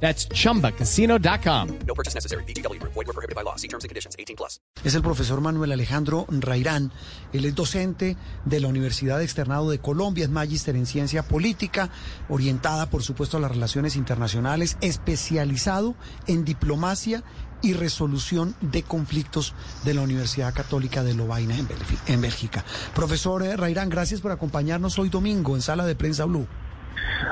That's chumbacasino.com. No purchase necessary. BGW. Void were prohibited by law. See terms and conditions. 18 plus. Es el profesor Manuel Alejandro Rairán. Él es docente de la Universidad Externado de Colombia, es magíster en ciencia política, orientada, por supuesto, a las relaciones internacionales, especializado en diplomacia y resolución de conflictos de la Universidad Católica de Lovaina en, Bélgica. En Bélgica. Profesor eh, Rairán, gracias por acompañarnos hoy domingo en Sala de Prensa Blue.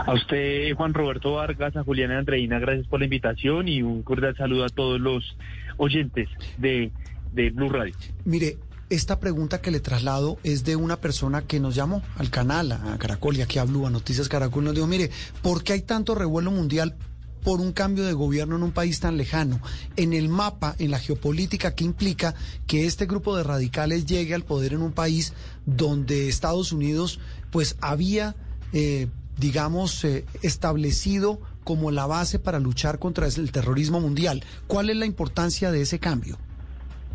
A usted, Juan Roberto Vargas, a Juliana Andreina, gracias por la invitación y un cordial saludo a todos los oyentes de, de Blue Radio. Mire, esta pregunta que le traslado es de una persona que nos llamó al canal, a Caracol, y aquí a Blue, a Noticias Caracol, nos dijo, mire, ¿por qué hay tanto revuelo mundial por un cambio de gobierno en un país tan lejano? En el mapa, en la geopolítica, ¿qué implica que este grupo de radicales llegue al poder en un país donde Estados Unidos, pues, había... Eh, digamos, eh, establecido como la base para luchar contra el terrorismo mundial. ¿Cuál es la importancia de ese cambio?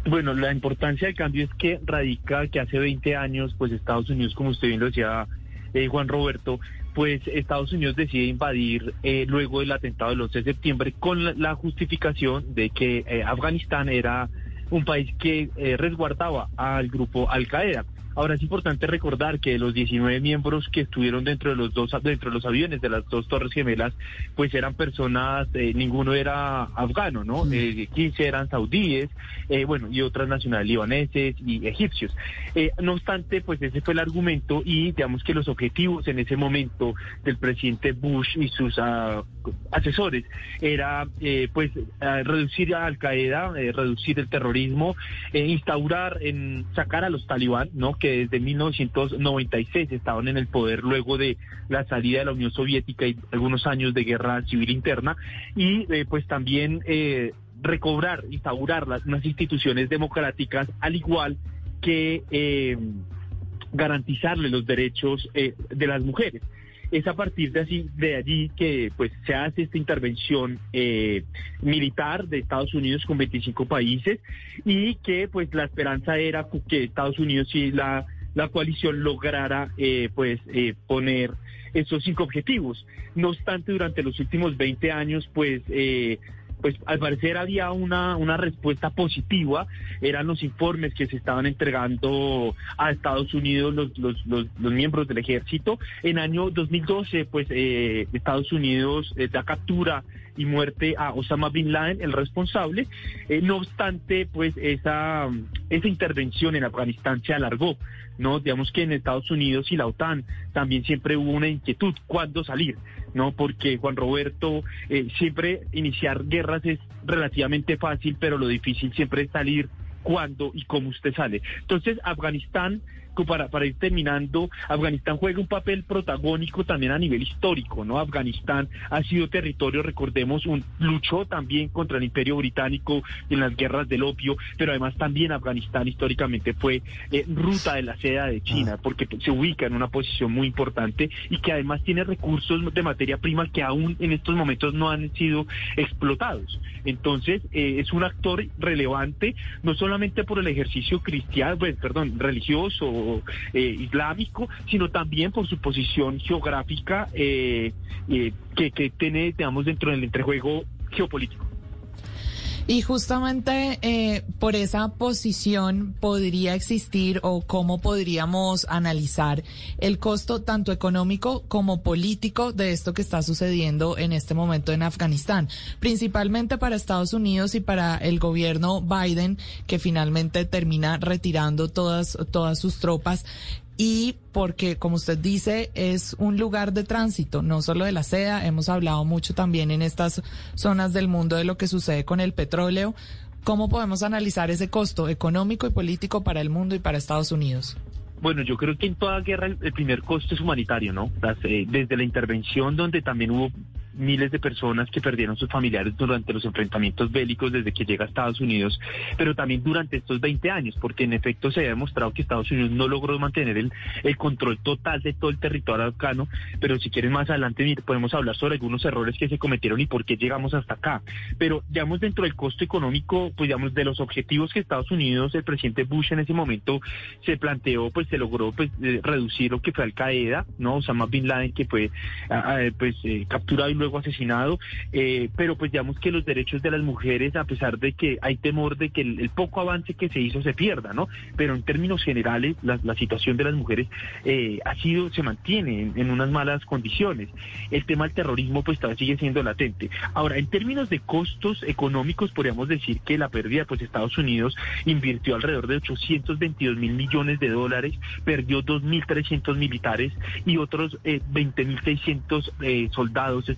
Bueno, la importancia del cambio es que radica que hace 20 años, pues Estados Unidos, como usted bien lo decía, eh, Juan Roberto, pues Estados Unidos decide invadir eh, luego del atentado del 11 de septiembre con la, justificación de que eh, Afganistán era un país que eh, resguardaba al grupo Al Qaeda. Ahora es importante recordar que los 19 miembros que estuvieron dentro de los dos dentro de los aviones de las dos torres gemelas, pues eran personas, eh, ninguno era afgano, ¿no? Eh, 15 eran saudíes, eh, bueno, y otras nacionales libaneses y egipcios. Eh, no obstante, pues ese fue el argumento y digamos que los objetivos en ese momento del presidente Bush y sus uh, asesores era eh, pues reducir a Al Qaeda, reducir el terrorismo, instaurar, en sacar a los talibán, ¿no? Que desde 1996 estaban en el poder luego de la salida de la Unión Soviética y algunos años de guerra civil interna y eh, pues también eh, recobrar, instaurar las, unas instituciones democráticas al igual que eh, garantizarle los derechos de las mujeres es a partir de, así, de allí que pues se hace esta intervención eh, militar de Estados Unidos con 25 países y que pues la esperanza era que Estados Unidos y la, la coalición lograra eh, pues eh, poner esos cinco objetivos. No obstante, durante los últimos 20 años pues pues al parecer había una, una respuesta positiva, eran los informes que se estaban entregando a Estados Unidos los, los, los, miembros del ejército. En año 2012, pues eh, Estados Unidos eh, da captura y muerte a Osama Bin Laden, el responsable. Eh, no obstante, pues esa, esa intervención en Afganistán se alargó. No, digamos que en Estados Unidos y la OTAN también siempre hubo una inquietud cuándo salir, no, porque Juan Roberto eh, siempre iniciar guerras es relativamente fácil, pero lo difícil siempre es salir cuándo y cómo usted sale. Entonces, Afganistán para, para ir terminando, Afganistán juega un papel protagónico también a nivel histórico, ¿no? Afganistán ha sido territorio, recordemos, un, luchó también contra el Imperio Británico en las guerras del opio, pero además también Afganistán históricamente fue eh, ruta de la seda de China, porque se ubica en una posición muy importante y que además tiene recursos de materia prima que aún en estos momentos no han sido explotados. Entonces, eh, es un actor relevante, no solamente por el ejercicio cristiano, pues, perdón, religioso eh, islámico, sino también por su posición geográfica eh, eh, que, que tiene, digamos, dentro del entrejuego geopolítico. Y justamente eh, por esa posición podría existir o cómo podríamos analizar el costo tanto económico como político de esto que está sucediendo en este momento en Afganistán, principalmente para Estados Unidos y para el gobierno Biden que finalmente termina retirando todas todas sus tropas y porque, como usted dice, es un lugar de tránsito, no solo de la seda, hemos hablado mucho también en estas zonas del mundo de lo que sucede con el petróleo. ¿Cómo podemos analizar ese costo económico y político para el mundo y para Estados Unidos? Bueno, yo creo que en toda guerra el, primer costo es humanitario, ¿no? Eh, desde la intervención donde también hubo miles de personas que perdieron sus familiares durante los enfrentamientos bélicos desde que llega a Estados Unidos, pero también durante estos 20 años, porque en efecto se ha demostrado que Estados Unidos no logró mantener el, control total de todo el territorio afgano, pero si quieren más adelante podemos hablar sobre algunos errores que se cometieron y por qué llegamos hasta acá. Pero digamos dentro del costo económico, pues digamos de los objetivos que Estados Unidos, el presidente Bush en ese momento se planteó, pues se logró pues eh, reducir lo que fue Al Qaeda, ¿no? Osama Bin Laden que fue pues eh, capturado y luego asesinado, eh, pero pues digamos que los derechos de las mujeres, a pesar de que hay temor de que el, poco avance que se hizo se pierda, ¿no? Pero en términos generales, la, situación de las mujeres ha sido, se mantiene en, unas malas condiciones. El tema del terrorismo pues todavía sigue siendo latente. Ahora, en términos de costos económicos, podríamos decir que la pérdida, pues Estados Unidos invirtió alrededor de 822 mil millones de dólares, perdió 2.300 militares y otros eh, 20.600 eh, soldados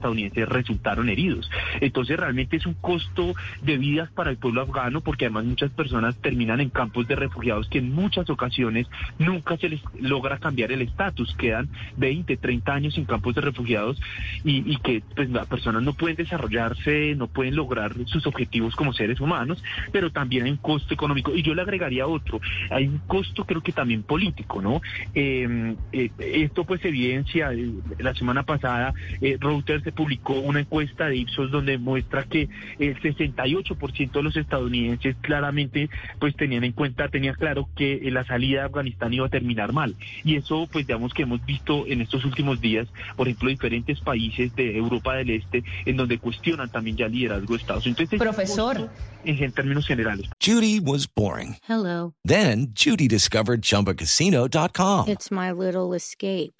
resultaron heridos. Entonces realmente es un costo de vidas para el pueblo afgano porque además muchas personas terminan en campos de refugiados que en muchas ocasiones nunca se les logra cambiar el estatus, quedan 20, 30 años en campos de refugiados y, que pues las personas no pueden desarrollarse, no pueden lograr sus objetivos como seres humanos, pero también hay un costo económico. Y yo le agregaría otro, hay un costo creo que también político, ¿no? Em, eh, esto pues evidencia, eh, la semana pasada eh, Reuters se publicó una encuesta de Ipsos donde muestra que el 68% de los estadounidenses claramente pues tenían en cuenta, tenía claro que la salida de Afganistán iba a terminar mal. Y eso pues digamos que hemos visto en estos últimos días, por ejemplo, diferentes países de Europa del Este en donde cuestionan también ya el liderazgo de Estados Unidos. Profesor. En, en términos generales. Judy was boring. Hello. Then Judy discovered chumbacasino.com. It's my little escape.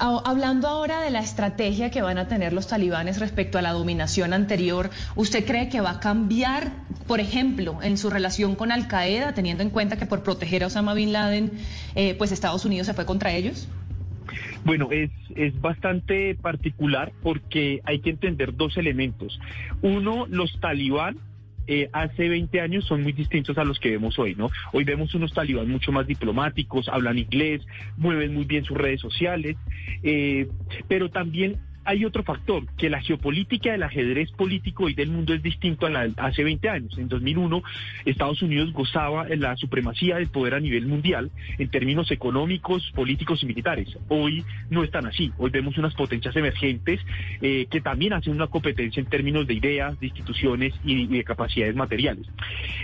Hablando ahora de la estrategia que van a tener los talibanes respecto a la dominación anterior, ¿usted cree que va a cambiar, por ejemplo, en su relación con Al Qaeda, teniendo en cuenta que por proteger a Osama Bin Laden, eh, pues Estados Unidos se fue contra ellos? Bueno, es, es bastante particular porque hay que entender dos elementos. Uno, los talibán eh, hace 20 años son muy distintos a los que vemos hoy, ¿no? Hoy vemos unos talibán mucho más diplomáticos, hablan inglés, mueven muy bien sus redes sociales, eh, pero también hay otro factor, que la geopolítica del ajedrez político hoy del mundo es distinto a la de hace 20 años. En 2001, Estados Unidos gozaba de la supremacía del poder a nivel mundial en términos económicos, políticos y militares. Hoy no están así. Hoy vemos unas potencias emergentes eh, que también hacen una competencia en términos de ideas, de instituciones y de capacidades materiales.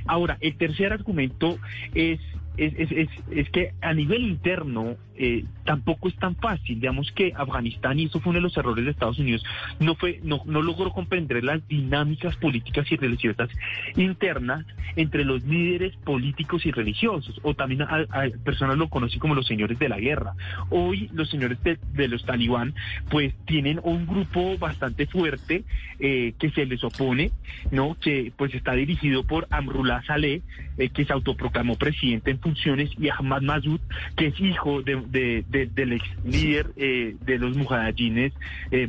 Ahora, el tercer argumento es es, es, es, que a nivel interno eh, tampoco es tan fácil. Digamos que Afganistán, y eso fue uno de los errores de Estados Unidos, no fue, no, no logró comprender las dinámicas políticas y religiosas internas entre los líderes políticos y religiosos, o también a, personas lo conocen como los señores de la guerra. Hoy los señores de, los talibán, pues tienen un grupo bastante fuerte eh, que se les opone, ¿no? Que pues está dirigido por Amrullah Saleh, eh, que se autoproclamó presidente en funciones, y Ahmad Massoud, que es hijo de, del ex líder eh, de los mujahidines, eh,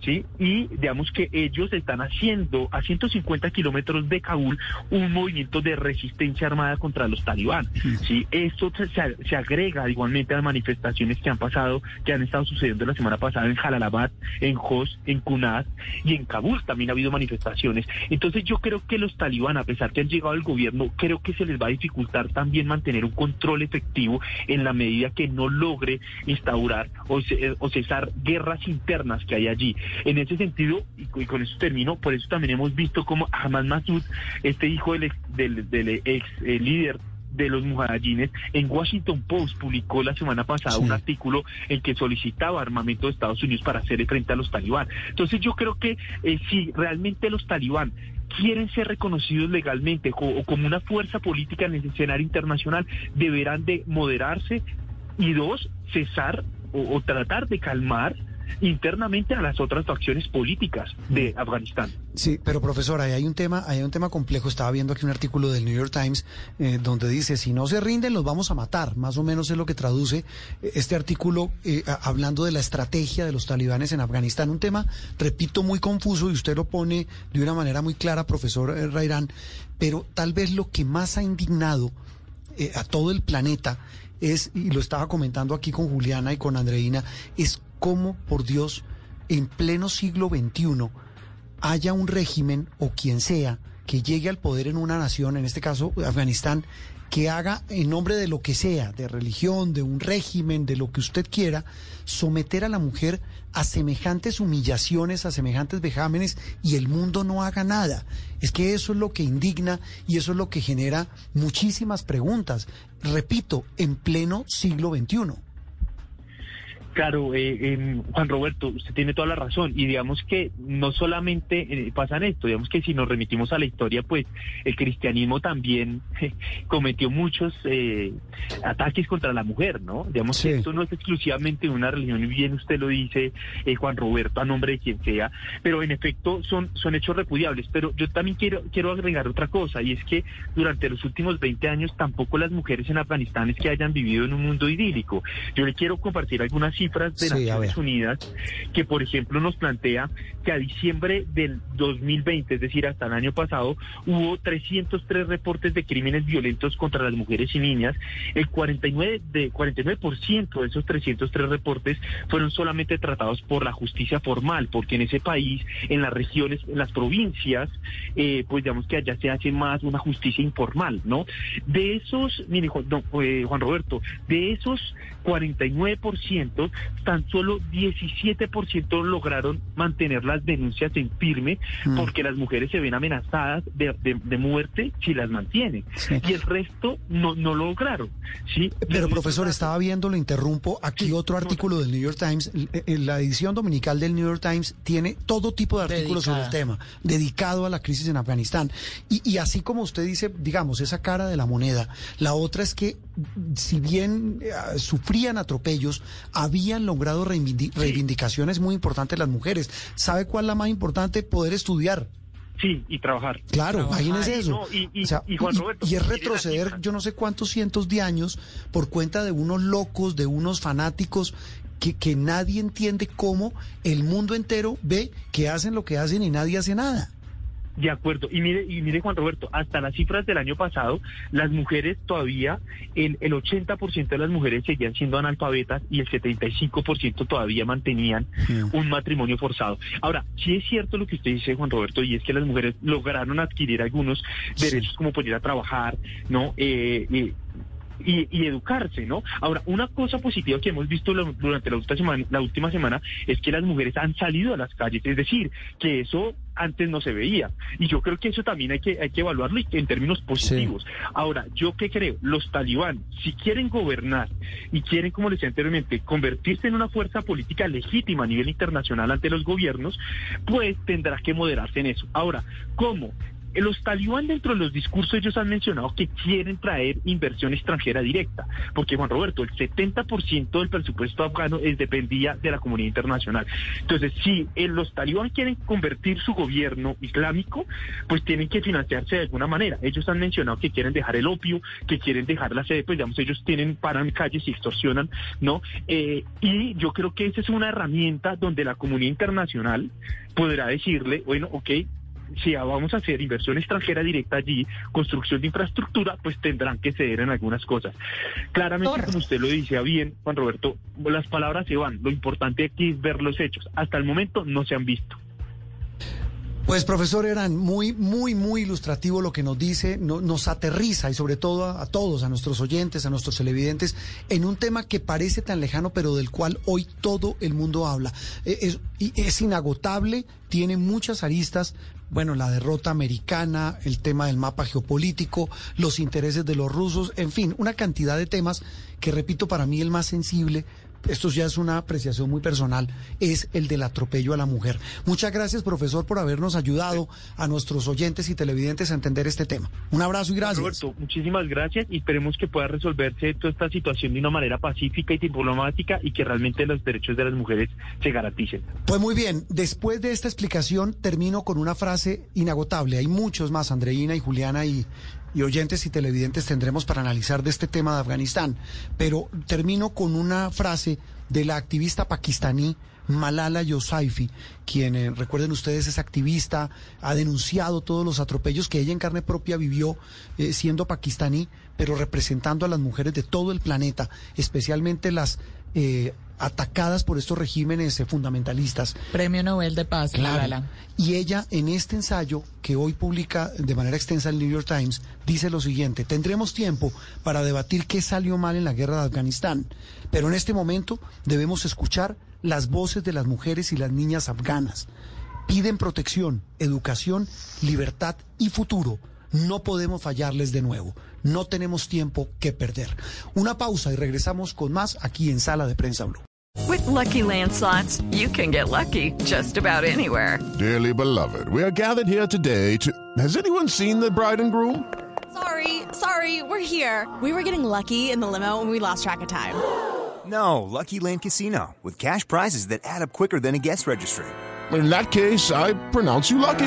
¿sí? Y digamos que ellos están haciendo a 150 kilómetros de Kabul un movimiento de resistencia armada contra los talibán, ¿sí? Esto se, agrega igualmente a las manifestaciones que han pasado, que han estado sucediendo la semana pasada en Jalalabad, en Jos, en Kunaz y en Kabul también ha habido manifestaciones. Entonces yo creo que los talibán, a pesar que han llegado al gobierno, creo que se les va a dificultar también tener un control efectivo en la medida que no logre instaurar o, cesar guerras internas que hay allí. En ese sentido, y, con eso termino, por eso también hemos visto como Ahmad Massoud, este hijo del ex, del, ex eh, líder de los mujahidines, en Washington Post publicó la semana pasada un artículo en que solicitaba armamento de Estados Unidos para hacer frente a los talibán. Entonces yo creo que eh, si realmente los talibán quieren ser reconocidos legalmente o, como una fuerza política en el escenario internacional, deberán de moderarse y dos, cesar o, tratar de calmar internamente a las otras facciones políticas de Afganistán. Sí, pero profesora, ahí hay un tema, hay un tema complejo. Estaba viendo aquí un artículo del New York Times eh, donde dice si no se rinden los vamos a matar. Más o menos es lo que traduce eh, este artículo eh, hablando de la estrategia de los talibanes en Afganistán. Un tema, repito, muy confuso y usted lo pone de una manera muy clara, profesor Rairán. Pero tal vez lo que más ha indignado a todo el planeta es, y lo estaba comentando aquí con Juliana y con Andreina, es cómo, por Dios, en pleno siglo XXI haya un régimen o quien sea que llegue al poder en una nación, en este caso Afganistán, que haga en nombre de lo que sea, de religión, de un régimen, de lo que usted quiera, someter a la mujer a semejantes humillaciones, a semejantes vejámenes y el mundo no haga nada. Es que eso es lo que indigna y eso es lo que genera muchísimas preguntas. Repito, en pleno siglo XXI. Claro, eh, Juan Roberto, usted tiene toda la razón. Y digamos que no solamente eh, pasa en esto, digamos que si nos remitimos a la historia, pues el cristianismo también cometió muchos eh, ataques contra la mujer, ¿no? Digamos que esto no es exclusivamente una religión, y bien usted lo dice, eh, Juan Roberto, a nombre de quien sea, pero en efecto son, son hechos repudiables. Pero yo también quiero, quiero agregar otra cosa, y es que durante los últimos 20 años tampoco las mujeres en Afganistán es que hayan vivido en un mundo idílico. Yo le quiero compartir algunas cifras de Naciones Unidas que, por ejemplo, nos plantea que a diciembre del 2020, es decir, hasta el año pasado, hubo 303 reportes de crímenes violentos contra las mujeres y niñas. El 49 de 49% de esos 303 reportes fueron solamente tratados por la justicia formal, porque en ese país, en las regiones, en las provincias, eh, pues digamos que allá se hace más una justicia informal, ¿no? De esos, mire, Juan, eh, Juan Roberto, de esos 49%, tan solo 17% lograron mantener las denuncias en firme mm. porque las mujeres se ven amenazadas de, muerte si las mantienen. Y el resto no, no lograron. ¿sí? Pero profesor, estaba viendo, lo interrumpo, aquí otro artículo del New York Times, la edición dominical del New York Times tiene todo tipo de artículos sobre el tema, dedicado a la crisis en Afganistán. Y, y así como usted dice, digamos, esa cara de la moneda, la otra es que si bien eh, sufrían atropellos, habían logrado reivindicaciones muy importantes las mujeres. ¿Sabe cuál es la más importante? Poder estudiar. Sí, y trabajar. Claro, imagínese eso. y, es retroceder yo no sé cuántos cientos de años por cuenta de unos locos, de unos fanáticos que, que nadie entiende cómo el mundo entero ve que hacen lo que hacen y nadie hace nada. De acuerdo. Y mire, y mire Juan Roberto, hasta las cifras del año pasado, las mujeres todavía, el, el 80% de las mujeres seguían siendo analfabetas y el 75% todavía mantenían un matrimonio forzado. Ahora, sí es cierto lo que usted dice, Juan Roberto, y es que las mujeres lograron adquirir algunos derechos como poder a trabajar, ¿no? Eh, eh y, educarse, ¿no? Ahora, una cosa positiva que hemos visto durante la última, semana, la última semana es que las mujeres han salido a las calles, es decir, que eso antes no se veía. Y yo creo que eso también hay que, hay que evaluarlo en términos positivos. Ahora, ¿yo qué creo? Los talibán, si quieren gobernar y quieren, como les decía anteriormente, convertirse en una fuerza política legítima a nivel internacional ante los gobiernos, pues tendrá que moderarse en eso. Ahora, ¿cómo? Los talibán dentro de los discursos ellos han mencionado que quieren traer inversión extranjera directa, porque Juan Roberto, el 70% del presupuesto afgano es dependía de la comunidad internacional. Entonces, si los talibán quieren convertir su gobierno islámico, pues tienen que financiarse de alguna manera. Ellos han mencionado que quieren dejar el opio, que quieren dejar la sede, pues digamos, ellos tienen, paran calles y extorsionan, ¿no? Eh, y yo creo que esa es una herramienta donde la comunidad internacional podrá decirle, bueno, ok, si vamos a hacer inversión extranjera directa allí, construcción de infraestructura, pues tendrán que ceder en algunas cosas. Claramente, como usted lo decía bien, Juan Roberto, las palabras se van. Lo importante aquí es ver los hechos. Hasta el momento no se han visto. Pues profesor Eran, muy, muy, muy ilustrativo lo que nos dice, nos aterriza y sobre todo a, todos, a nuestros oyentes, a nuestros televidentes, en un tema que parece tan lejano, pero del cual hoy todo el mundo habla. E, es, es inagotable, tiene muchas aristas, bueno, la derrota americana, el tema del mapa geopolítico, los intereses de los rusos, en fin, una cantidad de temas que, repito, para mí el más sensible esto ya es una apreciación muy personal, es el del atropello a la mujer. Muchas gracias, profesor, por habernos ayudado a nuestros oyentes y televidentes a entender este tema. Un abrazo y gracias. Roberto, muchísimas gracias y esperemos que pueda resolverse toda esta situación de una manera pacífica y diplomática y que realmente los derechos de las mujeres se garanticen. Pues muy bien, después de esta explicación termino con una frase inagotable. Hay muchos más, Andreina y Juliana y, y oyentes y televidentes tendremos para analizar de este tema de Afganistán. Pero termino con una frase de la activista pakistaní Malala Yousafzai, quien, eh, recuerden ustedes, es activista, ha denunciado todos los atropellos que ella en carne propia vivió eh, siendo pakistaní, pero representando a las mujeres de todo el planeta, especialmente las eh, atacadas por estos regímenes eh, fundamentalistas. Premio Nobel de Paz, Malala. Y ella en este ensayo que hoy publica de manera extensa el New York Times dice lo siguiente, tendremos tiempo para debatir qué salió mal en la guerra de Afganistán, pero en este momento debemos escuchar las voces de las mujeres y las niñas afganas. Piden protección, educación, libertad y futuro. No podemos fallarles de nuevo. No tenemos tiempo que perder. Una pausa y regresamos con más aquí en Sala de Prensa Blue. With lucky landslots, you can get lucky just about anywhere. Dearly beloved, we are gathered here today to. Has anyone seen the bride and groom? Sorry, sorry, we're here. We were getting lucky in the limo and we lost track of time. No, Lucky Land Casino, with cash prizes that add up quicker than a guest registry. In that case, I pronounce you lucky.